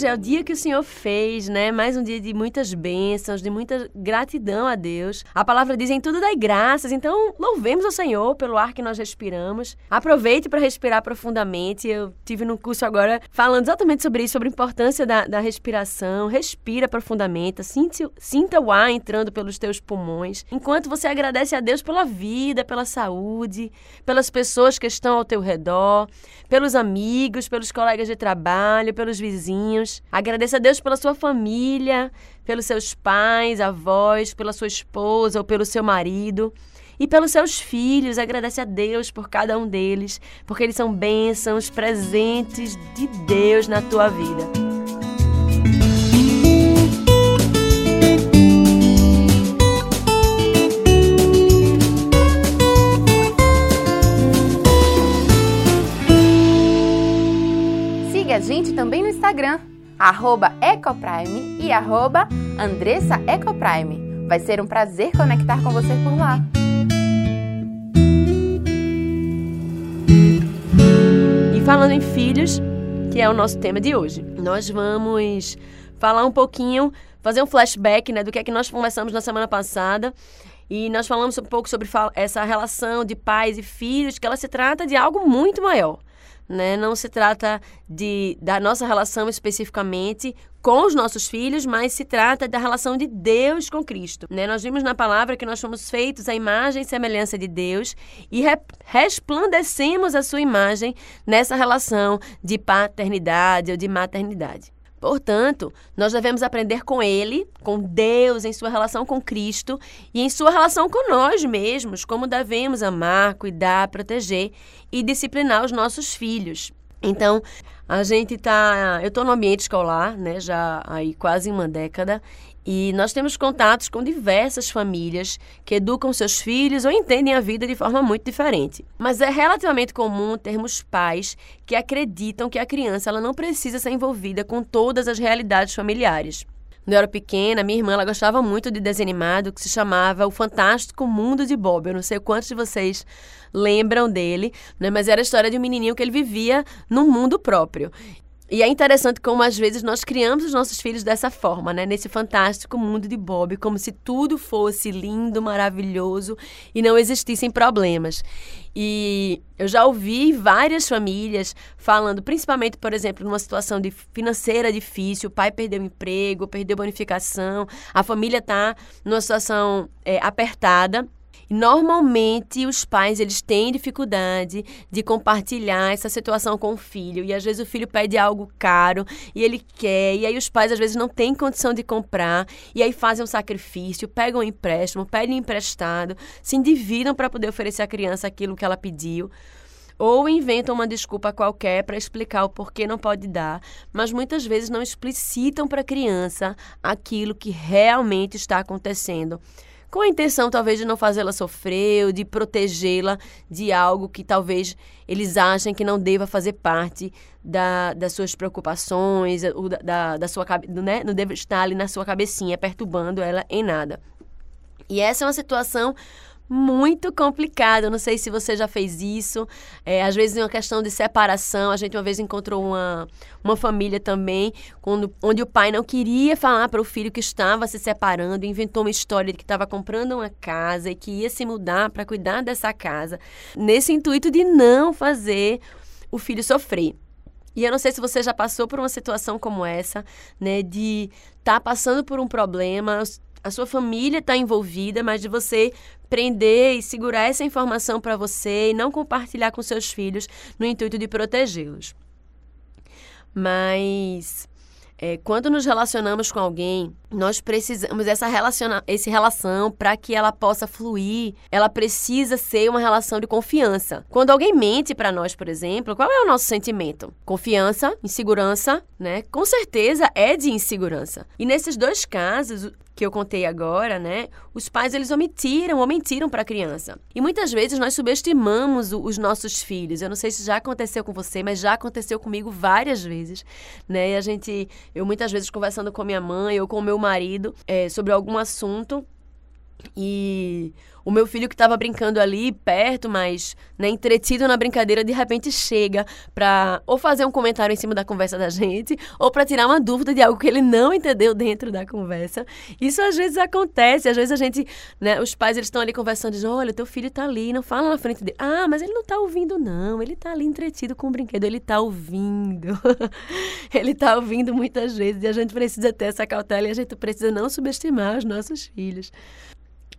Hoje é o dia que o Senhor fez, né? Mais um dia de muitas bênçãos, de muita gratidão a Deus. A palavra diz em tudo dai graças, então louvemos o Senhor pelo ar que nós respiramos. Aproveite para respirar profundamente. Eu tive no curso agora falando exatamente sobre isso, sobre a importância da, da respiração. Respira profundamente, sinta, sinta o ar entrando pelos teus pulmões. Enquanto você agradece a Deus pela vida, pela saúde, pelas pessoas que estão ao teu redor, pelos amigos, pelos colegas de trabalho, pelos vizinhos Agradeça a Deus pela sua família, pelos seus pais, avós, pela sua esposa ou pelo seu marido. E pelos seus filhos, agradece a Deus por cada um deles, porque eles são bênçãos, presentes de Deus na tua vida. Siga a gente também no Instagram arroba Ecoprime e arroba Andressa Ecoprime. Vai ser um prazer conectar com você por lá. E falando em filhos, que é o nosso tema de hoje, nós vamos falar um pouquinho, fazer um flashback né, do que é que nós conversamos na semana passada. E nós falamos um pouco sobre essa relação de pais e filhos, que ela se trata de algo muito maior né? Não se trata de, da nossa relação especificamente com os nossos filhos, mas se trata da relação de Deus com Cristo. Né? Nós vimos na palavra que nós fomos feitos à imagem e semelhança de Deus e re resplandecemos a sua imagem nessa relação de paternidade ou de maternidade. Portanto, nós devemos aprender com Ele, com Deus, em sua relação com Cristo e em sua relação com nós mesmos, como devemos amar, cuidar, proteger e disciplinar os nossos filhos. Então, a gente tá. Eu estou no ambiente escolar, né, já aí quase uma década, e nós temos contatos com diversas famílias que educam seus filhos ou entendem a vida de forma muito diferente. Mas é relativamente comum termos pais que acreditam que a criança ela não precisa ser envolvida com todas as realidades familiares. Quando eu era pequena, minha irmã ela gostava muito de desenho animado que se chamava O Fantástico Mundo de Bob. Eu não sei quantos de vocês lembram dele, né? mas era a história de um menininho que ele vivia num mundo próprio. E é interessante como às vezes nós criamos os nossos filhos dessa forma, né? Nesse fantástico mundo de Bob, como se tudo fosse lindo, maravilhoso e não existissem problemas. E eu já ouvi várias famílias falando, principalmente, por exemplo, numa situação de financeira difícil, o pai perdeu o emprego, perdeu bonificação, a família está numa situação é, apertada normalmente os pais eles têm dificuldade de compartilhar essa situação com o filho. E às vezes o filho pede algo caro e ele quer. E aí os pais às vezes não têm condição de comprar. E aí fazem um sacrifício, pegam um empréstimo, pedem emprestado, se endividam para poder oferecer à criança aquilo que ela pediu. Ou inventam uma desculpa qualquer para explicar o porquê não pode dar, mas muitas vezes não explicitam para a criança aquilo que realmente está acontecendo com a intenção talvez de não fazê-la sofrer ou de protegê-la de algo que talvez eles achem que não deva fazer parte da, das suas preocupações, ou da, da, da sua né? não deve estar ali na sua cabecinha, perturbando ela em nada. E essa é uma situação muito complicado. Não sei se você já fez isso. É, às vezes é uma questão de separação. A gente uma vez encontrou uma, uma família também, quando, onde o pai não queria falar para o filho que estava se separando, inventou uma história de que estava comprando uma casa e que ia se mudar para cuidar dessa casa, nesse intuito de não fazer o filho sofrer. E eu não sei se você já passou por uma situação como essa, né, de estar tá passando por um problema, a sua família está envolvida, mas de você prender e segurar essa informação para você e não compartilhar com seus filhos no intuito de protegê-los. Mas é, quando nos relacionamos com alguém, nós precisamos essa relaciona esse relação para que ela possa fluir. Ela precisa ser uma relação de confiança. Quando alguém mente para nós, por exemplo, qual é o nosso sentimento? Confiança, insegurança, né? Com certeza é de insegurança. E nesses dois casos, que eu contei agora, né? Os pais eles omitiram ou mentiram para a criança. E muitas vezes nós subestimamos os nossos filhos. Eu não sei se já aconteceu com você, mas já aconteceu comigo várias vezes, né? E a gente, eu muitas vezes conversando com minha mãe ou com meu marido é, sobre algum assunto e o meu filho que estava brincando ali perto, mas né, entretido na brincadeira, de repente chega para ou fazer um comentário em cima da conversa da gente, ou para tirar uma dúvida de algo que ele não entendeu dentro da conversa. Isso às vezes acontece, às vezes a gente, né, os pais eles estão ali conversando, dizem, olha, teu filho está ali, não fala na frente dele. Ah, mas ele não está ouvindo não, ele está ali entretido com o brinquedo, ele está ouvindo. ele está ouvindo muitas vezes e a gente precisa ter essa cautela e a gente precisa não subestimar os nossos filhos.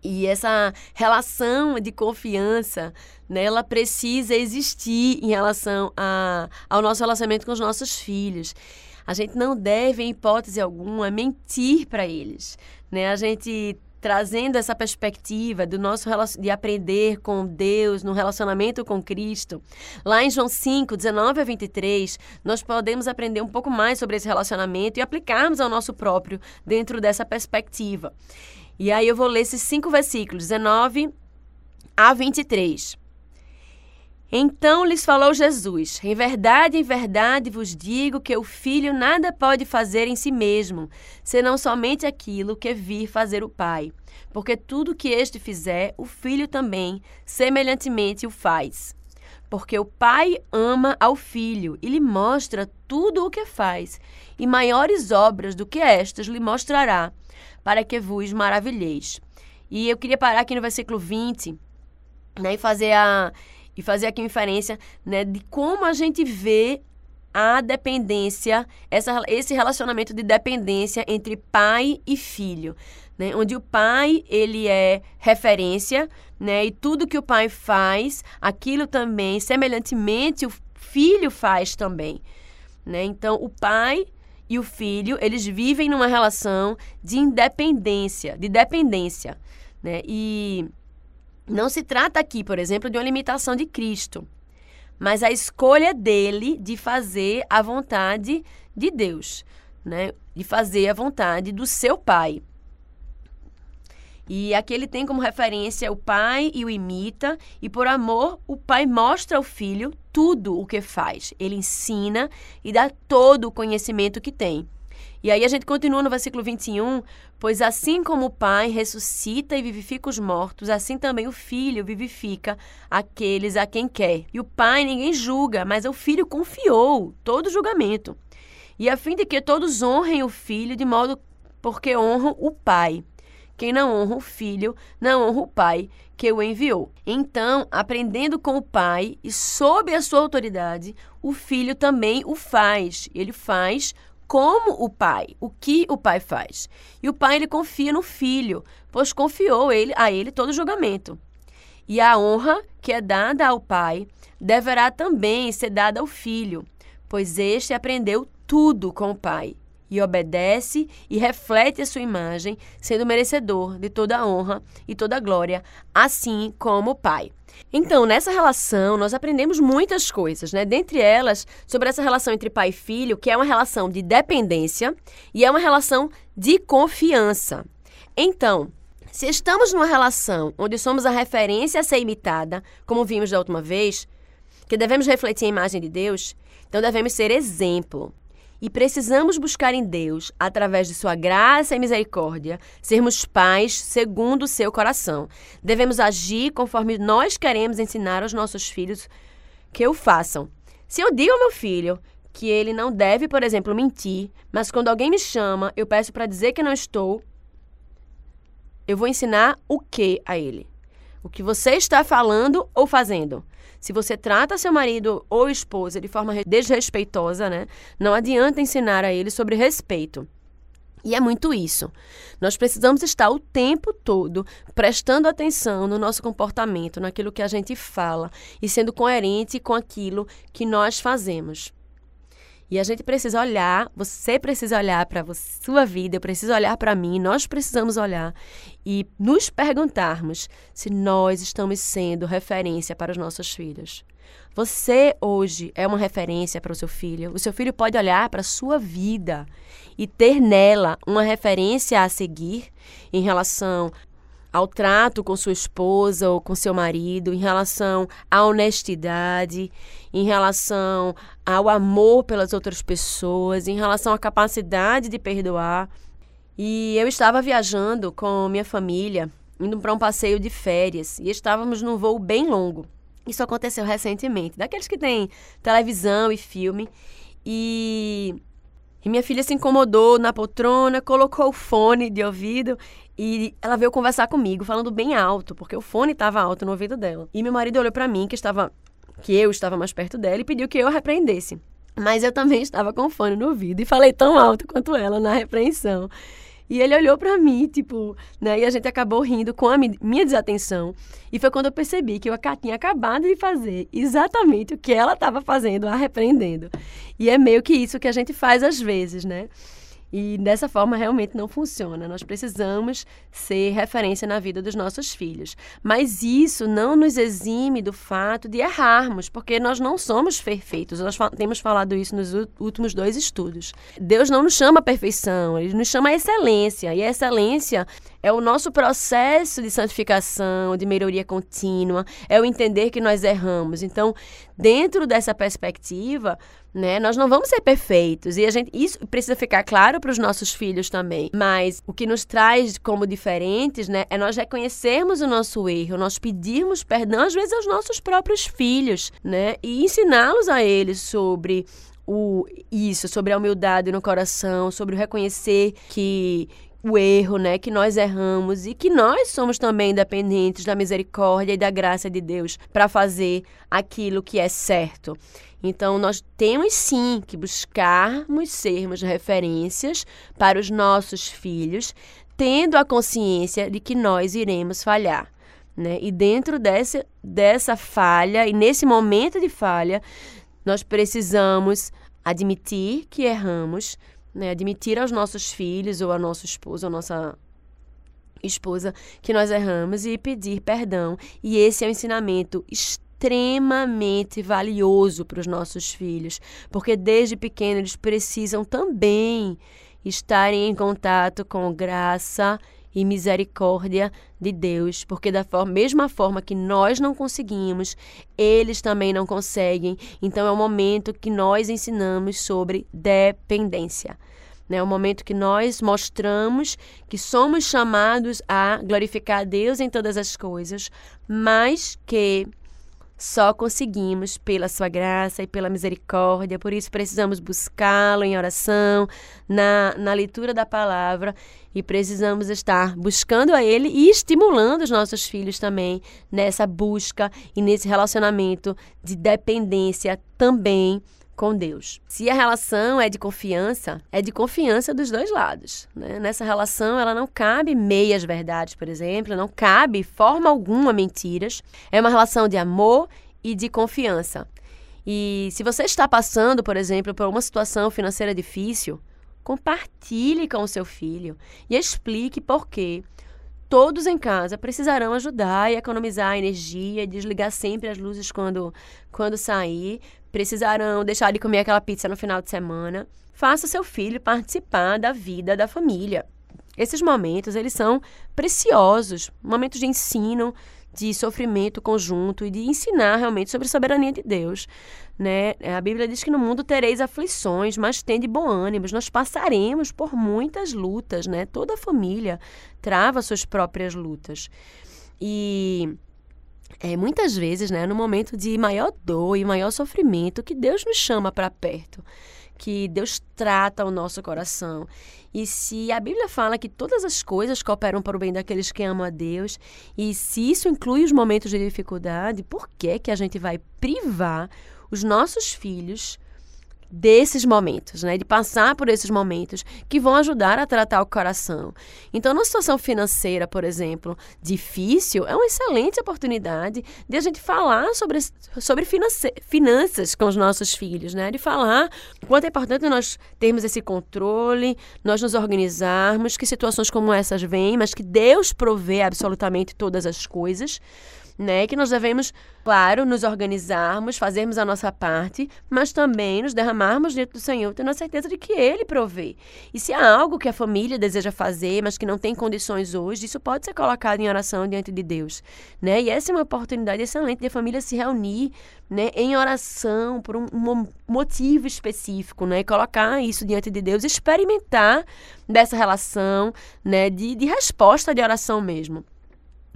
E essa relação de confiança, né, ela precisa existir em relação a, ao nosso relacionamento com os nossos filhos. A gente não deve, em hipótese alguma, mentir para eles. Né? A gente trazendo essa perspectiva do nosso de aprender com Deus no relacionamento com Cristo. Lá em João 5, 19 a 23, nós podemos aprender um pouco mais sobre esse relacionamento e aplicarmos ao nosso próprio dentro dessa perspectiva. E aí eu vou ler esses cinco versículos, 19 a 23. Então lhes falou Jesus: Em verdade, em verdade vos digo que o filho nada pode fazer em si mesmo, senão somente aquilo que vir fazer o Pai. Porque tudo que este fizer, o filho também, semelhantemente, o faz. Porque o Pai ama ao filho e lhe mostra tudo o que faz, e maiores obras do que estas lhe mostrará, para que vos maravilheis. E eu queria parar aqui no versículo 20, né, e fazer a e fazer aqui uma inferência, né, de como a gente vê a dependência, essa, esse relacionamento de dependência entre pai e filho, né? Onde o pai, ele é referência, né? E tudo que o pai faz, aquilo também, semelhantemente, o filho faz também, né? Então, o pai e o filho, eles vivem numa relação de independência, de dependência, né? E não se trata aqui, por exemplo, de uma limitação de Cristo, mas a escolha dele de fazer a vontade de Deus, né? De fazer a vontade do seu pai. E aqui ele tem como referência o pai e o imita, e por amor, o pai mostra ao filho tudo o que faz. Ele ensina e dá todo o conhecimento que tem. E aí a gente continua no versículo 21, pois assim como o Pai ressuscita e vivifica os mortos, assim também o Filho vivifica aqueles a quem quer. E o Pai ninguém julga, mas o Filho confiou todo julgamento. E a fim de que todos honrem o Filho de modo porque honram o Pai. Quem não honra o filho, não honra o pai que o enviou. Então, aprendendo com o pai e sob a sua autoridade, o filho também o faz. Ele faz como o pai, o que o pai faz. E o pai ele confia no filho, pois confiou ele a ele todo o julgamento. E a honra que é dada ao pai deverá também ser dada ao filho, pois este aprendeu tudo com o pai e obedece e reflete a sua imagem, sendo merecedor de toda a honra e toda a glória, assim como o pai. Então, nessa relação, nós aprendemos muitas coisas, né? Dentre elas, sobre essa relação entre pai e filho, que é uma relação de dependência e é uma relação de confiança. Então, se estamos numa relação onde somos a referência a ser imitada, como vimos da última vez, que devemos refletir a imagem de Deus, então devemos ser exemplo. E precisamos buscar em Deus, através de sua graça e misericórdia, sermos pais segundo o seu coração. Devemos agir conforme nós queremos ensinar aos nossos filhos que o façam. Se eu digo ao meu filho que ele não deve, por exemplo, mentir, mas quando alguém me chama, eu peço para dizer que não estou, eu vou ensinar o que a ele? O que você está falando ou fazendo? Se você trata seu marido ou esposa de forma desrespeitosa, né? Não adianta ensinar a ele sobre respeito. E é muito isso. Nós precisamos estar o tempo todo prestando atenção no nosso comportamento, naquilo que a gente fala e sendo coerente com aquilo que nós fazemos. E a gente precisa olhar, você precisa olhar para sua vida, eu preciso olhar para mim, nós precisamos olhar e nos perguntarmos se nós estamos sendo referência para os nossos filhos. Você hoje é uma referência para o seu filho. O seu filho pode olhar para a sua vida e ter nela uma referência a seguir em relação ao trato com sua esposa ou com seu marido, em relação à honestidade, em relação ao amor pelas outras pessoas, em relação à capacidade de perdoar. E eu estava viajando com minha família, indo para um passeio de férias, e estávamos num voo bem longo. Isso aconteceu recentemente, daqueles que têm televisão e filme. E e minha filha se incomodou na poltrona, colocou o fone de ouvido e ela veio conversar comigo, falando bem alto, porque o fone estava alto no ouvido dela. E meu marido olhou para mim, que estava que eu estava mais perto dela, e pediu que eu a repreendesse. Mas eu também estava com o fone no ouvido e falei tão alto quanto ela na repreensão. E ele olhou para mim, tipo, né? E a gente acabou rindo com a minha desatenção. E foi quando eu percebi que eu tinha acabado de fazer exatamente o que ela estava fazendo, a repreendendo. E é meio que isso que a gente faz às vezes, né? E dessa forma realmente não funciona. Nós precisamos ser referência na vida dos nossos filhos. Mas isso não nos exime do fato de errarmos, porque nós não somos perfeitos. Nós temos falado isso nos últimos dois estudos. Deus não nos chama a perfeição, ele nos chama a excelência. E a excelência é o nosso processo de santificação, de melhoria contínua, é o entender que nós erramos. Então, dentro dessa perspectiva, né? Nós não vamos ser perfeitos e a gente isso precisa ficar claro para os nossos filhos também. Mas o que nos traz como diferentes, né, é nós reconhecermos o nosso erro, nós pedirmos perdão às vezes aos nossos próprios filhos, né, e ensiná-los a eles sobre o isso, sobre a humildade no coração, sobre o reconhecer que o erro, né, que nós erramos e que nós somos também dependentes da misericórdia e da graça de Deus para fazer aquilo que é certo. Então, nós temos sim que buscarmos sermos referências para os nossos filhos, tendo a consciência de que nós iremos falhar. Né? E dentro dessa, dessa falha, e nesse momento de falha, nós precisamos admitir que erramos, né? admitir aos nossos filhos, ou a nossa esposa, ou a nossa esposa, que nós erramos e pedir perdão. E esse é o ensinamento extremamente valioso para os nossos filhos, porque desde pequeno eles precisam também estarem em contato com graça e misericórdia de Deus, porque da forma, mesma forma que nós não conseguimos, eles também não conseguem. Então é o momento que nós ensinamos sobre dependência. Né? É o momento que nós mostramos que somos chamados a glorificar a Deus em todas as coisas, mas que só conseguimos pela sua graça e pela misericórdia, por isso precisamos buscá-lo em oração, na, na leitura da palavra. E precisamos estar buscando a Ele e estimulando os nossos filhos também nessa busca e nesse relacionamento de dependência também com Deus. Se a relação é de confiança, é de confiança dos dois lados. Né? Nessa relação, ela não cabe meias verdades, por exemplo, não cabe forma alguma mentiras. É uma relação de amor e de confiança. E se você está passando, por exemplo, por uma situação financeira difícil, compartilhe com o seu filho e explique por quê. Todos em casa precisarão ajudar e economizar energia, desligar sempre as luzes quando, quando sair, precisarão deixar de comer aquela pizza no final de semana. Faça seu filho participar da vida da família. Esses momentos, eles são preciosos, momentos de ensino, de sofrimento conjunto e de ensinar realmente sobre a soberania de Deus, né? A Bíblia diz que no mundo tereis aflições, mas tende bom ânimo. Nós passaremos por muitas lutas, né? Toda a família trava suas próprias lutas. E é, muitas vezes, né, no momento de maior dor e maior sofrimento, que Deus nos chama para perto, que Deus trata o nosso coração. E se a Bíblia fala que todas as coisas cooperam para o bem daqueles que amam a Deus, e se isso inclui os momentos de dificuldade, por que que a gente vai privar os nossos filhos desses momentos, né? De passar por esses momentos que vão ajudar a tratar o coração. Então, numa situação financeira, por exemplo, difícil, é uma excelente oportunidade de a gente falar sobre, sobre finanças com os nossos filhos, né? De falar quanto é importante nós termos esse controle, nós nos organizarmos, que situações como essas vêm, mas que Deus provê absolutamente todas as coisas né? Que nós devemos, claro, nos organizarmos, fazermos a nossa parte, mas também nos derramarmos diante do Senhor, tendo a certeza de que Ele provê. E se há algo que a família deseja fazer, mas que não tem condições hoje, isso pode ser colocado em oração diante de Deus, né? E essa é uma oportunidade excelente de a família se reunir, né, em oração por um, um motivo específico, né? E colocar isso diante de Deus, experimentar dessa relação, né, de, de resposta de oração mesmo.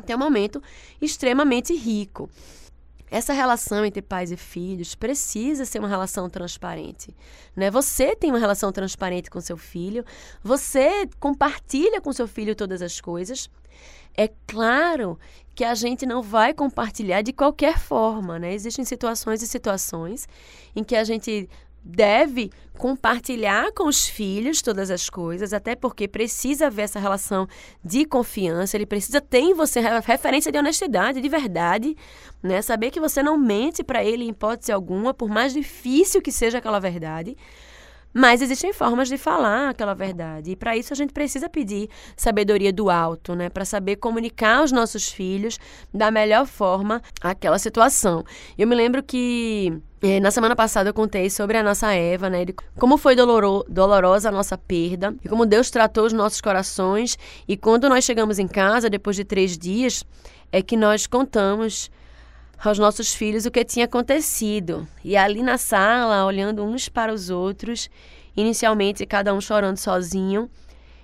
É um momento extremamente rico. Essa relação entre pais e filhos precisa ser uma relação transparente. Né? Você tem uma relação transparente com seu filho, você compartilha com seu filho todas as coisas. É claro que a gente não vai compartilhar de qualquer forma, né? Existem situações e situações em que a gente deve compartilhar com os filhos todas as coisas, até porque precisa haver essa relação de confiança, ele precisa ter em você referência de honestidade, de verdade, né? Saber que você não mente para ele em hipótese alguma, por mais difícil que seja aquela verdade. Mas existem formas de falar aquela verdade. E para isso a gente precisa pedir sabedoria do alto, né? Para saber comunicar aos nossos filhos da melhor forma aquela situação. Eu me lembro que na semana passada eu contei sobre a nossa Eva, né? Como foi doloro, dolorosa a nossa perda e como Deus tratou os nossos corações. E quando nós chegamos em casa, depois de três dias, é que nós contamos aos nossos filhos o que tinha acontecido. E ali na sala, olhando uns para os outros, inicialmente cada um chorando sozinho,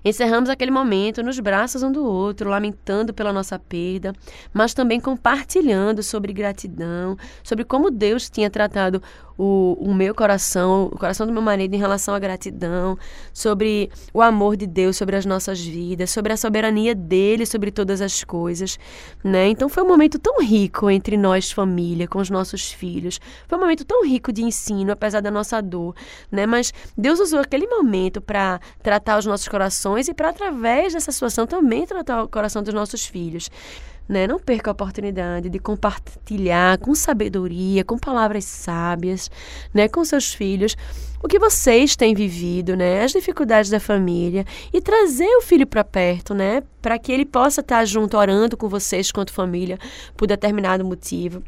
Encerramos aquele momento nos braços um do outro, lamentando pela nossa perda, mas também compartilhando sobre gratidão, sobre como Deus tinha tratado o, o meu coração, o coração do meu marido em relação à gratidão, sobre o amor de Deus sobre as nossas vidas, sobre a soberania dele sobre todas as coisas, né? Então foi um momento tão rico entre nós família, com os nossos filhos. Foi um momento tão rico de ensino, apesar da nossa dor, né? Mas Deus usou aquele momento para tratar os nossos corações e para através dessa situação também tratar o coração dos nossos filhos. Né? Não perca a oportunidade de compartilhar com sabedoria, com palavras sábias, né? com seus filhos, o que vocês têm vivido, né? As dificuldades da família e trazer o filho para perto, né? Para que ele possa estar junto orando com vocês quanto família por determinado motivo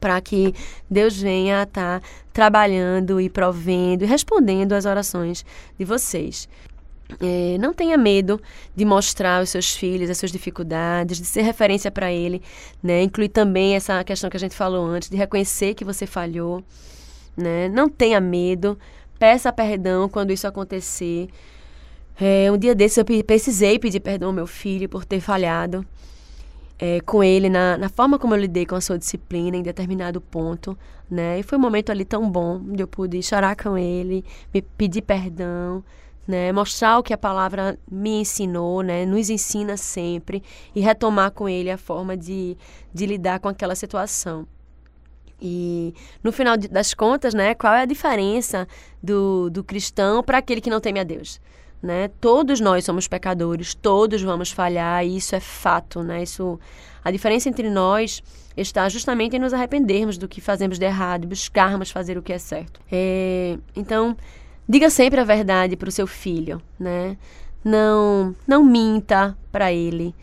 para que Deus venha estar trabalhando e provendo e respondendo às orações de vocês. É, não tenha medo de mostrar aos seus filhos as suas dificuldades, de ser referência para ele, né? Inclui também essa questão que a gente falou antes, de reconhecer que você falhou, né? Não tenha medo, peça perdão quando isso acontecer. É, um dia desses eu precisei pedir perdão ao meu filho por ter falhado é, com ele na, na forma como eu lidei com a sua disciplina em determinado ponto, né? E foi um momento ali tão bom, onde eu pude chorar com ele, me pedir perdão, né? Mostrar o que a palavra me ensinou, né? Nos ensina sempre e retomar com ele a forma de, de lidar com aquela situação. E no final das contas, né, qual é a diferença do, do cristão para aquele que não teme a Deus? Né? Todos nós somos pecadores, todos vamos falhar, e isso é fato, né? Isso, a diferença entre nós está justamente em nos arrependermos do que fazemos de errado, buscarmos fazer o que é certo. É, então, Diga sempre a verdade para o seu filho, né? Não, não minta para ele,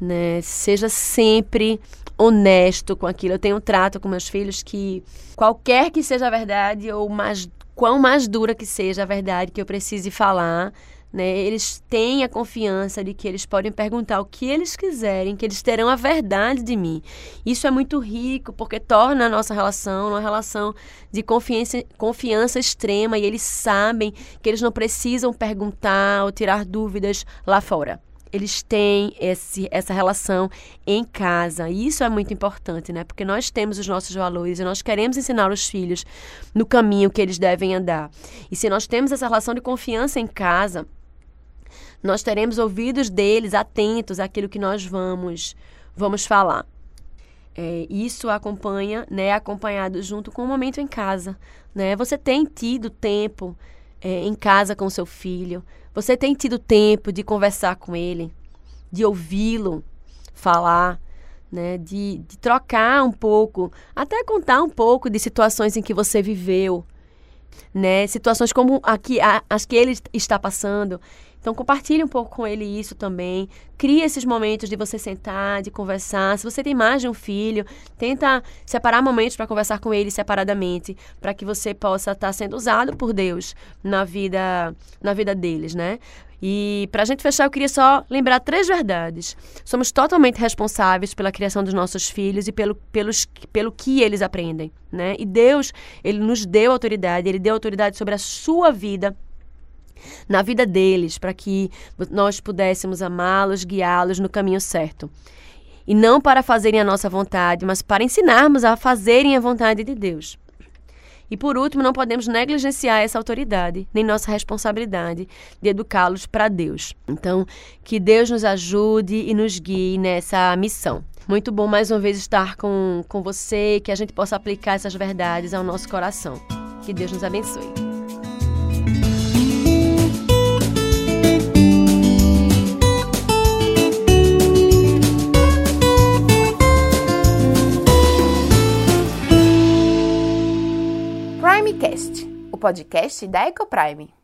né? Seja sempre honesto com aquilo. Eu tenho um trato com meus filhos que qualquer que seja a verdade ou mais quão mais dura que seja a verdade que eu precise falar, né? Eles têm a confiança de que eles podem perguntar o que eles quiserem, que eles terão a verdade de mim. Isso é muito rico porque torna a nossa relação uma relação de confiança, confiança extrema e eles sabem que eles não precisam perguntar ou tirar dúvidas lá fora eles têm esse, essa relação em casa. E isso é muito importante, né? Porque nós temos os nossos valores e nós queremos ensinar os filhos no caminho que eles devem andar. E se nós temos essa relação de confiança em casa, nós teremos ouvidos deles atentos àquilo que nós vamos vamos falar. é, isso acompanha, né, acompanhado junto com o momento em casa, né? Você tem tido tempo é, em casa com seu filho, você tem tido tempo de conversar com ele, de ouvi-lo falar, né, de, de trocar um pouco, até contar um pouco de situações em que você viveu, né, situações como a que, a, as que ele está passando. Então, compartilhe um pouco com ele isso também. Crie esses momentos de você sentar, de conversar. Se você tem mais de um filho, tenta separar momentos para conversar com ele separadamente, para que você possa estar tá sendo usado por Deus na vida, na vida deles, né? E para a gente fechar, eu queria só lembrar três verdades. Somos totalmente responsáveis pela criação dos nossos filhos e pelo, pelos, pelo que eles aprendem, né? E Deus, Ele nos deu autoridade, Ele deu autoridade sobre a sua vida, na vida deles, para que nós pudéssemos amá-los, guiá-los no caminho certo. E não para fazerem a nossa vontade, mas para ensinarmos a fazerem a vontade de Deus. E por último, não podemos negligenciar essa autoridade, nem nossa responsabilidade de educá-los para Deus. Então, que Deus nos ajude e nos guie nessa missão. Muito bom mais uma vez estar com, com você, que a gente possa aplicar essas verdades ao nosso coração. Que Deus nos abençoe. O podcast da Ecoprime.